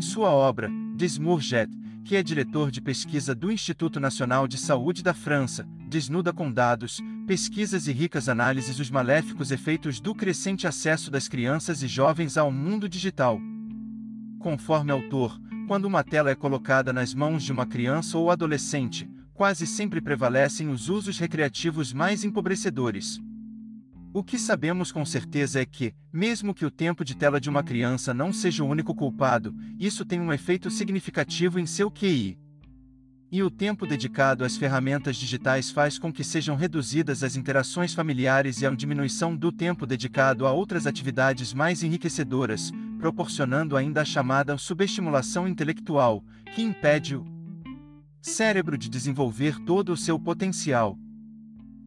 sua obra, diz Mourget, que é diretor de pesquisa do Instituto Nacional de Saúde da França, desnuda com dados, pesquisas e ricas análises os maléficos efeitos do crescente acesso das crianças e jovens ao mundo digital. Conforme autor, quando uma tela é colocada nas mãos de uma criança ou adolescente, quase sempre prevalecem os usos recreativos mais empobrecedores. O que sabemos com certeza é que, mesmo que o tempo de tela de uma criança não seja o único culpado, isso tem um efeito significativo em seu QI. E o tempo dedicado às ferramentas digitais faz com que sejam reduzidas as interações familiares e a diminuição do tempo dedicado a outras atividades mais enriquecedoras, proporcionando ainda a chamada subestimulação intelectual, que impede o cérebro de desenvolver todo o seu potencial.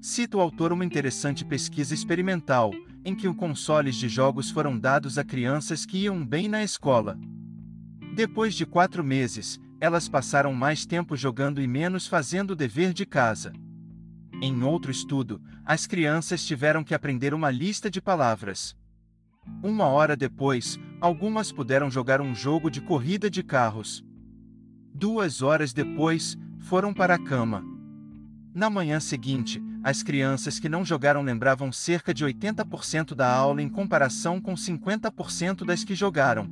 Cita o autor uma interessante pesquisa experimental, em que os consoles de jogos foram dados a crianças que iam bem na escola. Depois de quatro meses, elas passaram mais tempo jogando e menos fazendo o dever de casa. Em outro estudo, as crianças tiveram que aprender uma lista de palavras. Uma hora depois, algumas puderam jogar um jogo de corrida de carros. Duas horas depois, foram para a cama. Na manhã seguinte, as crianças que não jogaram lembravam cerca de 80% da aula em comparação com 50% das que jogaram.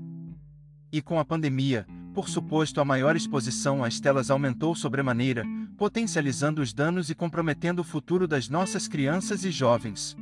E com a pandemia, por suposto a maior exposição às telas aumentou sobremaneira, potencializando os danos e comprometendo o futuro das nossas crianças e jovens.